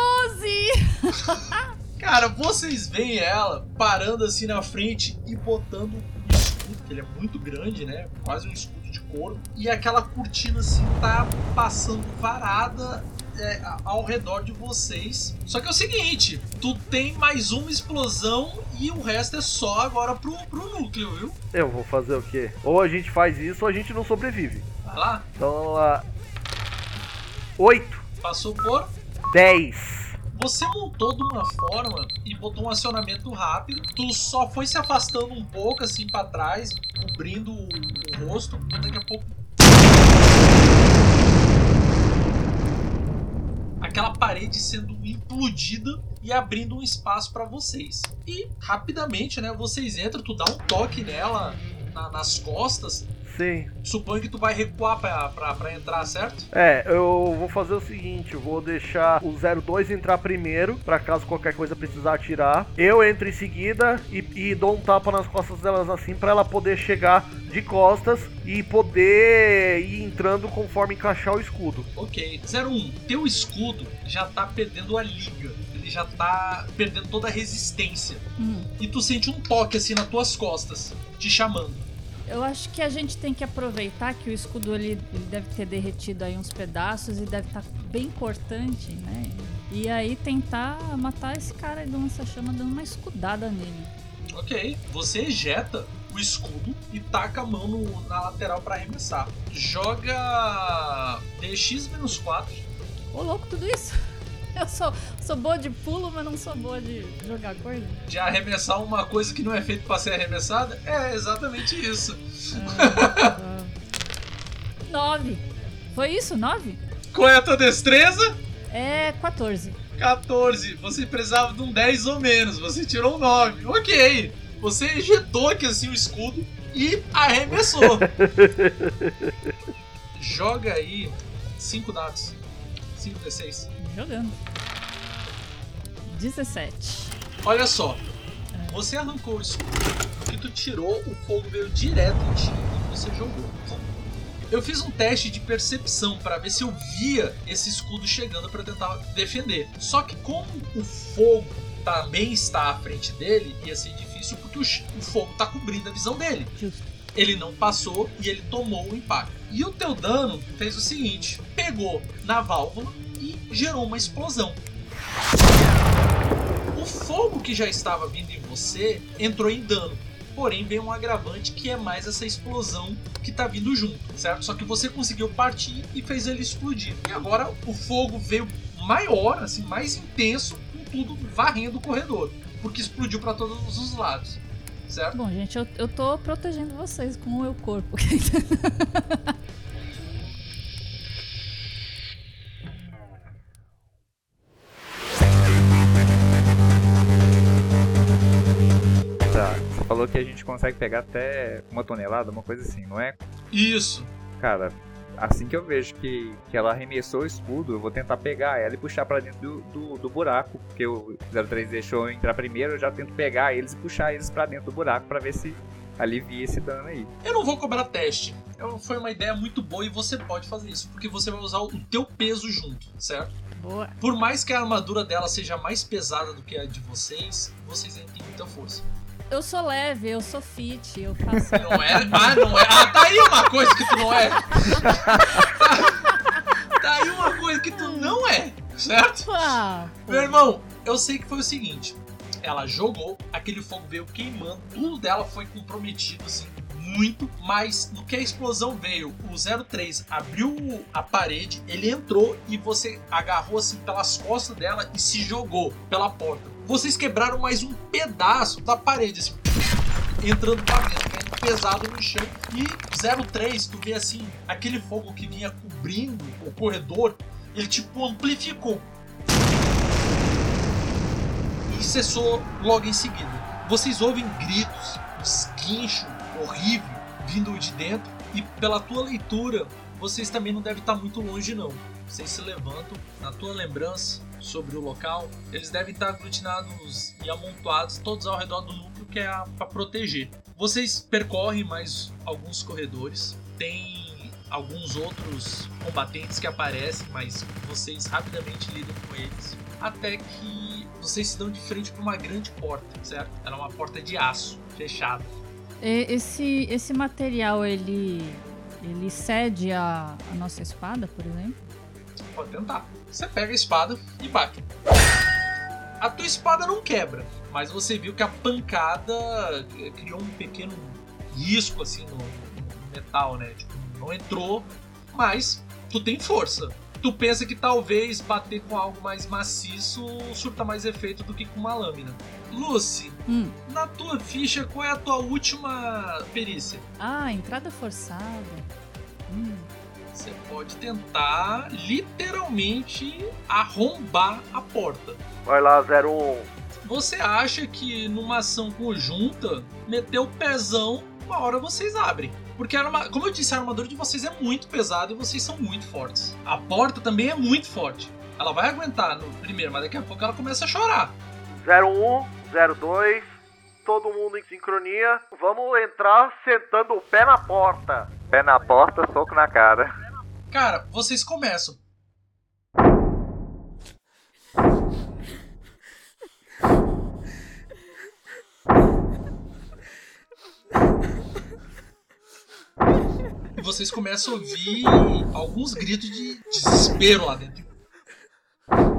*laughs* Cara, vocês veem ela parando assim na frente e botando um escudo, que ele é muito grande, né? Quase um escudo de couro. E aquela cortina assim tá passando varada é, ao redor de vocês. Só que é o seguinte, tu tem mais uma explosão e o resto é só agora pro, pro núcleo, viu? Eu vou fazer o quê? Ou a gente faz isso ou a gente não sobrevive. Vai lá, Então lá. 8, passou por 10. Você montou de uma forma e botou um acionamento rápido. Tu só foi se afastando um pouco assim pra trás, cobrindo o, o rosto. Daqui a pouco. Aquela parede sendo implodida e abrindo um espaço pra vocês. E rapidamente, né? Vocês entram, tu dá um toque nela na- nas costas Sim. Suponho que tu vai recuar pra, pra, pra entrar, certo? É, eu vou fazer o seguinte, eu vou deixar o 02 entrar primeiro, pra caso qualquer coisa precisar atirar. Eu entro em seguida e, e dou um tapa nas costas delas assim pra ela poder chegar de costas e poder ir entrando conforme encaixar o escudo. Ok. 01, teu escudo já tá perdendo a liga. Ele já tá perdendo toda a resistência. Hum. E tu sente um toque assim nas tuas costas, te chamando. Eu acho que a gente tem que aproveitar que o escudo ele, ele deve ter derretido aí uns pedaços e deve estar bem cortante, né? E aí tentar matar esse cara aí do lança-chama dando uma escudada nele. Ok. Você ejeta o escudo e taca a mão no- na lateral pra arremessar. Joga DX-4. Ô louco, tudo isso? *laughs* Eu sou, sou boa de pulo, mas não sou boa de jogar coisa. De arremessar uma coisa que não é feita pra ser arremessada? É exatamente isso. Ah. *laughs* Nove. Foi isso? Nove? Qual é a tua destreza? É 14. 14. Você precisava de um 10 ou menos. Você tirou um 9. Ok. Você ejetou aqui assim o escudo e arremessou. *laughs* Joga aí 5 dados. 5 D6. Jogando. 17. Olha só. Você arrancou o escudo e tu tirou, o fogo veio direto em ti e você jogou. Eu fiz um teste de percepção para ver se eu via esse escudo chegando para tentar defender. Só que como o fogo também está à frente dele, ia ser difícil porque o fogo tá cobrindo a visão dele. Justo. Ele não passou e ele tomou o impacto. E o teu dano fez o seguinte: pegou na válvula e gerou uma explosão. O fogo que já estava vindo em você entrou em dano. Porém, veio um agravante que é mais essa explosão que tá vindo junto, certo? Só que você conseguiu partir e fez ele explodir. E agora o fogo veio maior, assim, mais intenso, com tudo varrendo o corredor. Porque explodiu para todos os lados, certo? Bom, gente, eu, eu tô protegendo vocês com o meu corpo. *laughs* falou que a gente consegue pegar até uma tonelada, uma coisa assim, não é? Isso. Cara, assim que eu vejo que, que ela arremessou o escudo, eu vou tentar pegar ela e puxar pra dentro do, do, do buraco, porque o 03 deixou eu entrar primeiro, eu já tento pegar eles e puxar eles pra dentro do buraco pra ver se alivia esse dano aí. Eu não vou cobrar teste. Eu- Foi uma ideia muito boa e você pode fazer isso, porque você vai usar o teu peso junto, certo? Boa. Por mais que a armadura dela seja mais pesada do que a de vocês, vocês ainda têm muita força. Eu sou leve, eu sou fit, eu faço. *laughs* Não é? Ah, não é? Ah, tá aí uma coisa que tu não é. Tá, *laughs* tá aí uma coisa que tu não é, certo? Ah, Meu irmão, eu sei que foi o seguinte. Ela jogou, aquele fogo veio queimando, tudo dela foi comprometido, assim, muito. Mas no que a explosão veio, o 03 abriu a parede, ele entrou e você agarrou assim pelas costas dela e se jogou pela porta. Vocês quebraram mais um pedaço da parede, assim, entrando pra dentro, caindo pesado no chão. E 03, tu vê assim, aquele fogo que vinha cobrindo o corredor, ele tipo amplificou e cessou logo em seguida. Vocês ouvem gritos, um esguincho horrível vindo de dentro e pela tua leitura, vocês também não devem estar muito longe não. Vocês se levantam, na tua lembrança sobre o local, eles devem estar aglutinados e amontoados todos ao redor do núcleo que é para proteger. Vocês percorrem mais alguns corredores, tem alguns outros combatentes que aparecem, mas vocês rapidamente lidam com eles até que vocês se dão de frente para uma grande porta, certo? Ela é uma porta de aço, fechada. Esse, esse material, ele. Ele cede a, a nossa espada, por exemplo? Pode tentar. Você pega a espada e bate. A tua espada não quebra, mas você viu que a pancada eh, criou um pequeno risco assim no, no metal, né? Tipo, não entrou, mas tu tem força. Tu pensa que talvez bater com algo mais maciço surta mais efeito do que com uma lâmina. Lucy, Hum. na tua ficha, qual é a tua última perícia? Ah, entrada forçada. Hum. Você pode tentar literalmente arrombar a porta. Vai lá, 01. Você acha que numa ação conjunta, meter o pezão, uma hora vocês abrem. Porque, a arma- como eu disse, a armadura de vocês é muito pesada e vocês são muito fortes. A porta também é muito forte. Ela vai aguentar no primeiro, mas daqui a pouco ela começa a chorar. 01, 02, todo mundo em sincronia. Vamos entrar sentando o pé na porta. Pé na porta, soco na cara. Cara, vocês começam. E vocês começam a ouvir alguns gritos de desespero lá dentro.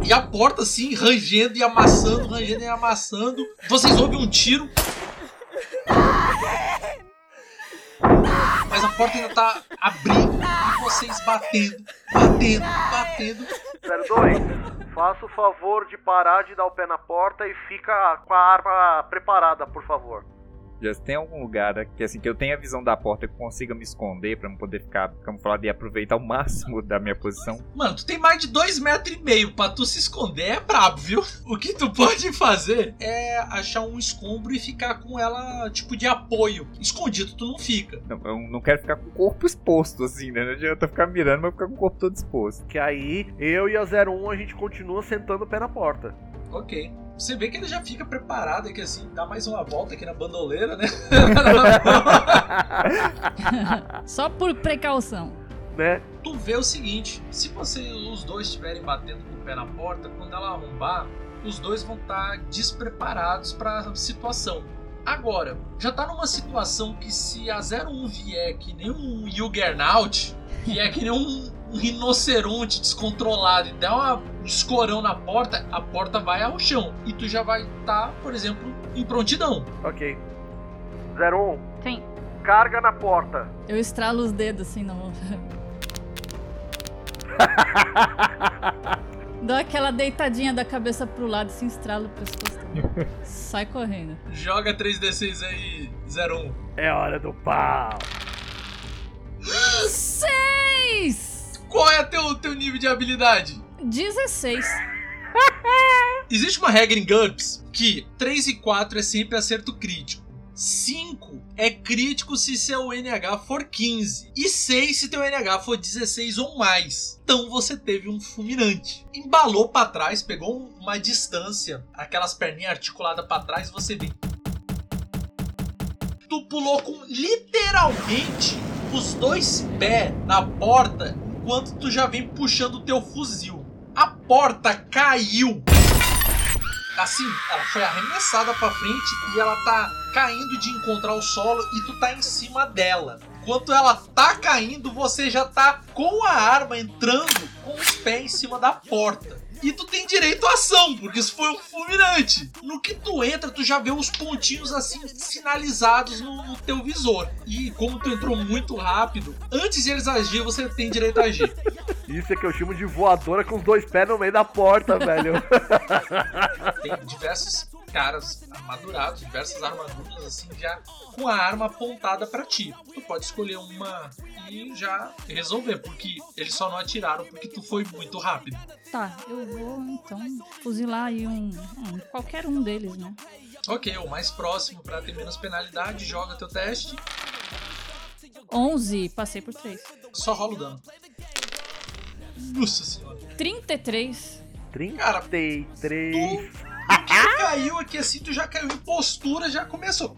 E a porta assim, rangendo e amassando, rangendo e amassando. Vocês ouvem um tiro. Mas a porta ainda tá abrindo e vocês batendo, batendo, batendo. 02, faça o favor de parar de dar o pé na porta e fica com a arma preparada, por favor. Já tem algum lugar que assim que eu tenha a visão da porta que eu consiga me esconder pra não poder ficar camuflado e aproveitar o máximo da minha posição? Mano, tu tem mais de dois metros e meio pra tu se esconder é brabo, viu? *laughs* O que tu pode fazer é achar um escombro e ficar com ela, tipo, de apoio. Escondido tu não fica. Não, eu não quero ficar com o corpo exposto assim, né? Não adianta ficar mirando, mas ficar com o corpo todo exposto. Que aí eu e a 01 a gente continua sentando o pé na porta. Ok. Você vê que ele já fica preparado aqui assim, dá mais uma volta aqui na bandoleira, né? *laughs* Só por precaução. Né? tu vê o seguinte: se você os dois estiverem batendo com o pé na porta, quando ela arrombar, os dois vão estar despreparados para a situação. Agora, já tá numa situação que se a 01 vier que nem um Juggernaut, vier que nem um, um rinoceronte descontrolado e der uma- um escorão na porta, a porta vai ao chão. E tu já vai estar, por exemplo, em prontidão. Ok. 01, Sim. carga na porta. Eu estralo os dedos assim na mão. *laughs* Dou aquela deitadinha da cabeça pro lado, assim, estralo o pescoço. Sai correndo. Joga 3d6 aí, 01. É hora do pau. Seis! Qual é teu, teu nível de habilidade? 16. *laughs* Existe uma regra em GURPS que 3 e 4 é sempre acerto crítico. 5 é crítico se seu NH for 15. E 6 se teu NH for 16 ou mais. Então você teve um fulminante. Embalou pra trás, pegou um- uma distância, aquelas perninhas articuladas pra trás, você vê. Tu pulou com literalmente os dois pés na porta enquanto tu já vem puxando o teu fuzil. A porta caiu assim, ela foi arremessada pra frente e ela tá caindo de encontrar o solo e tu tá em cima dela. Enquanto ela tá caindo, você já tá com a arma entrando com os pés em cima da porta. E tu tem direito à ação, porque isso foi um fulminante. No que tu entra, tu já vê os pontinhos assim sinalizados no, no teu visor. E como tu entrou muito rápido, antes de eles agir, você tem direito a agir. Isso é que eu chamo de voadora com os dois pés no meio da porta, *laughs* velho. tem diversos caras armadurados, diversas armaduras assim, já com a arma apontada pra ti. Tu pode escolher uma e já resolver, porque eles só não atiraram porque tu foi muito rápido. Tá, eu vou então fuzilar aí um, um- qualquer um deles, né? Ok, o mais próximo pra ter menos penalidade, joga teu teste, 11, passei por 3. só rola o dano. Nossa senhora. 33. 33. Tu caiu aqui assim, tu já caiu em postura, já começou.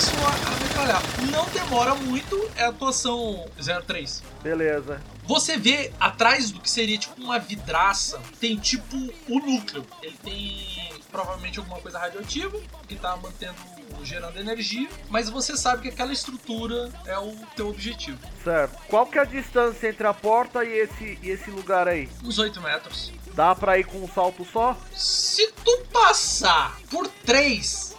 Começou a, a metralhar. Não demora muito, é a atuação 03. Beleza. Você vê atrás do que seria tipo uma vidraça, tem tipo o núcleo. Ele tem provavelmente alguma coisa radioativa que tá mantendo gerando energia, mas você sabe que aquela estrutura é o teu objetivo. Certo. Qual que é a distância entre a porta e esse, e esse lugar aí? Uns 8 metros. Dá pra ir com um salto só? Se tu passar por 3,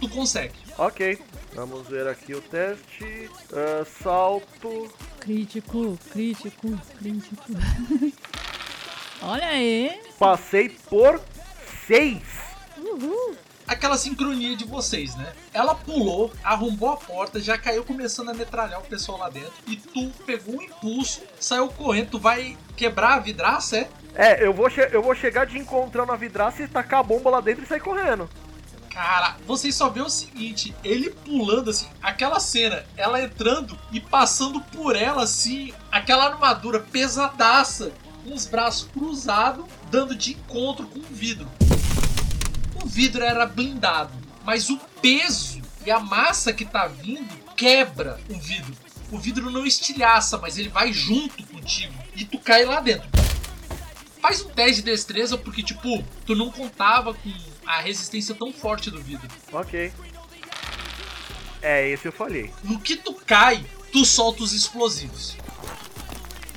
tu consegue. Ok. Vamos ver aqui o teste. Ah, salto. Crítico, crítico, crítico. *laughs* Olha aí. Passei por 6. Uhul. Aquela sincronia de vocês, né? Ela pulou, arrombou a porta, já caiu começando a metralhar o pessoal lá dentro. E tu pegou um impulso, saiu correndo. Tu vai quebrar a vidraça, é? É, eu vou, eu vou chegar de encontrando a vidraça e tacar a bomba lá dentro e sair correndo. Cara, vocês só vê o seguinte, ele pulando assim, aquela cena, ela entrando e passando por ela assim, aquela armadura pesadaça, com os braços cruzados, dando de encontro com o vidro. O vidro era blindado, mas o peso e a massa que tá vindo quebra o vidro. O vidro não estilhaça, mas ele vai junto contigo e tu cai lá dentro. Faz um teste de destreza porque tipo, tu não contava com a resistência tão forte do vidro. Ok. É, esse eu falhei. No que tu cai, tu solta os explosivos.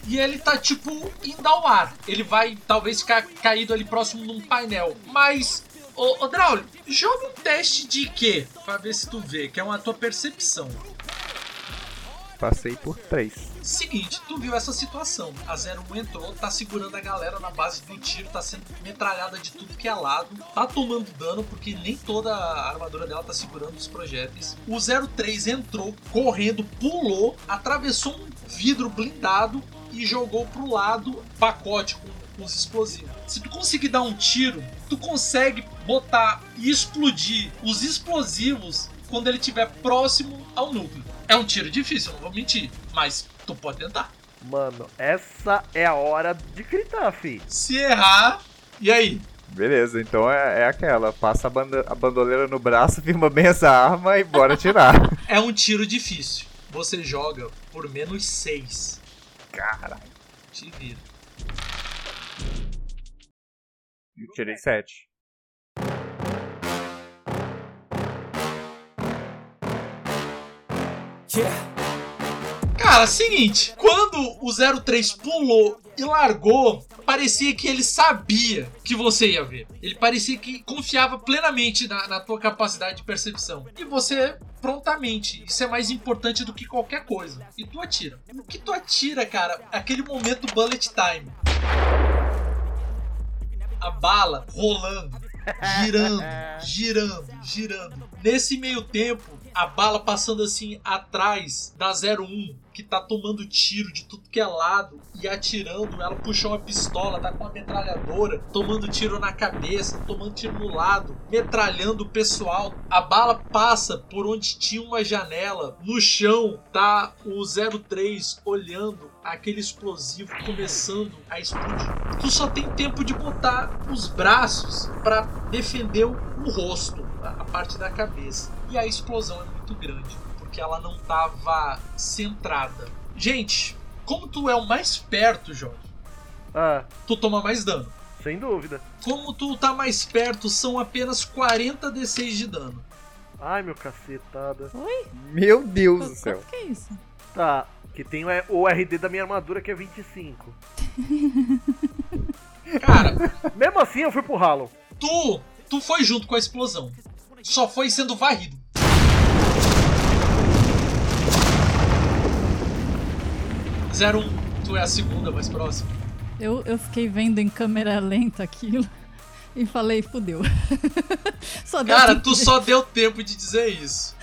E ele tá tipo indo ao ar. Ele vai talvez ficar caído ali próximo num painel. Mas, ô, ô Draulio, joga um teste de quê? Pra ver se tu vê, que é uma tua percepção. Passei por três. Seguinte, tu viu essa situação. A 01 entrou, tá segurando a galera na base do tiro, tá sendo metralhada de tudo que é lado, tá tomando dano, porque nem toda a armadura dela tá segurando os projéteis. O 03 entrou, correndo, pulou, atravessou um vidro blindado e jogou pro lado pacote com, os explosivos. Se tu conseguir dar um tiro, tu consegue botar e explodir os explosivos quando ele estiver próximo ao núcleo. É um tiro difícil, não vou mentir, mas tu pode tentar. Mano, essa é a hora de gritar, fi. Se errar, e aí? Beleza, então é, é aquela. Passa a, banda- a bandoleira no braço, *laughs* firma bem essa arma e bora tirar. É um tiro difícil. Você joga por menos 6. Caralho. Te vira. Eu tirei Cara, seguinte, quando o 03 pulou e largou, parecia que ele sabia que você ia ver. Ele parecia que confiava plenamente na, na tua capacidade de percepção. E você prontamente, isso é mais importante do que qualquer coisa. E tu atira. O que tu atira, cara, é aquele momento bullet time. A bala rolando, girando, girando, girando. Nesse meio tempo, a bala passando assim atrás da 01, que tá tomando tiro de tudo que é lado e atirando. Ela puxou uma pistola, tá com uma metralhadora, tomando tiro na cabeça, tomando tiro no lado, metralhando o pessoal. A bala passa por onde tinha uma janela. No chão tá o 03 olhando aquele explosivo começando a explodir. Tu só tem tempo de botar os braços para defender o rosto, a parte da cabeça. E a explosão é muito grande, porque ela não tava centrada. Gente, como tu é o mais perto, Jorge, Ah, tu toma mais dano. sem dúvida. Como tu tá mais perto, são apenas 40 D6 de dano. Ai, meu cacetada. Meu Deus do céu. Quanto que é isso? Tá, que tem o o RD da minha armadura que é 25. *laughs* Cara, Mesmo assim, eu fui pro ralo. tu, tu foi junto com a explosão. Só foi sendo varrido. Zero um, tu é a segunda mais próxima. Eu, eu fiquei vendo em câmera lenta aquilo e falei, fudeu. *laughs* Cara, tu só deu tempo de dizer isso.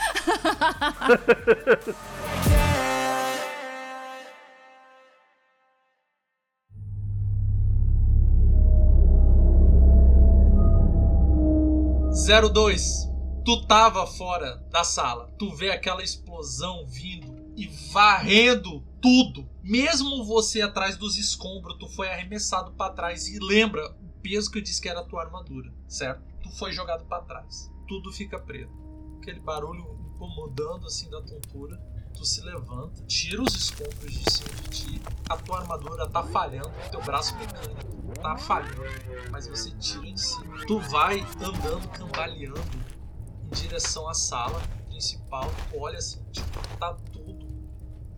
Zero dois, tu tava fora da sala. Tu vê aquela explosão vindo e varrendo tudo. Mesmo você atrás dos escombros, tu foi arremessado pra trás e lembra o peso que eu disse que era a tua armadura, certo? Tu foi jogado pra trás. Tudo fica preto. Aquele barulho incomodando assim da tontura. Tu se levanta, tira os escombros de cima de ti. A tua armadura tá falhando, teu braço mecânico tá falhando, mas você tira de cima. Tu vai andando, cambaleando em direção à sala principal. Olha assim, tipo, tá tudo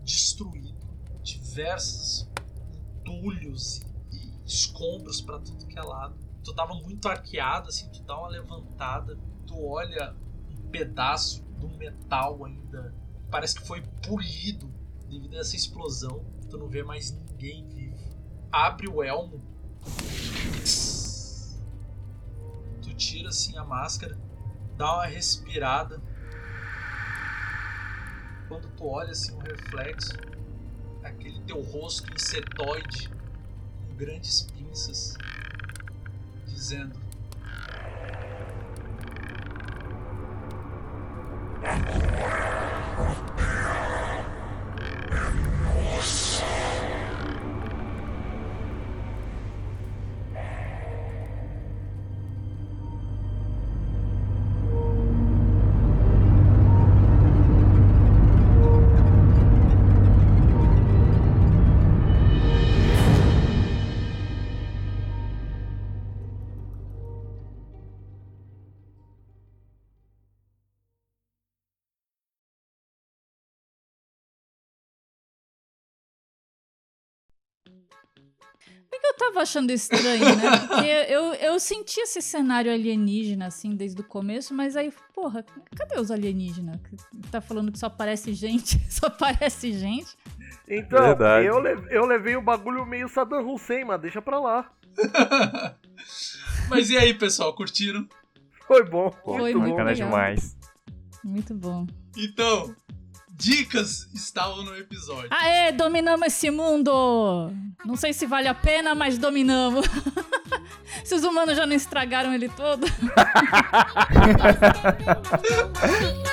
destruído. Diversos entulhos e, escombros pra tudo que é lado. Tu tava muito arqueado, assim, tu dá uma levantada, tu olha um pedaço do metal ainda. Parece que foi polido devido a essa explosão. Tu não vê mais ninguém vivo. Abre o elmo. Tu tira assim a máscara, dá uma respirada. Quando tu olha assim o reflexo, aquele teu rosto insetoide com grandes pinças, dizendo: tava achando estranho, né? Porque eu, eu senti esse cenário alienígena, assim, desde o começo, mas aí, porra, cadê os alienígenas? Tá falando que só aparece gente, *laughs* só aparece gente. Então, Verdade. eu, le- eu levei o bagulho meio Saddam Hussein, mas deixa pra lá. Mas e aí, pessoal, curtiram? Foi bom. Foi muito muito bom. Demais. Muito bom. Então, dicas estavam no episódio. Aê, dominamos esse mundo! Não sei se vale a pena, mas dominamos. *laughs* se os humanos já não estragaram ele todo. *laughs*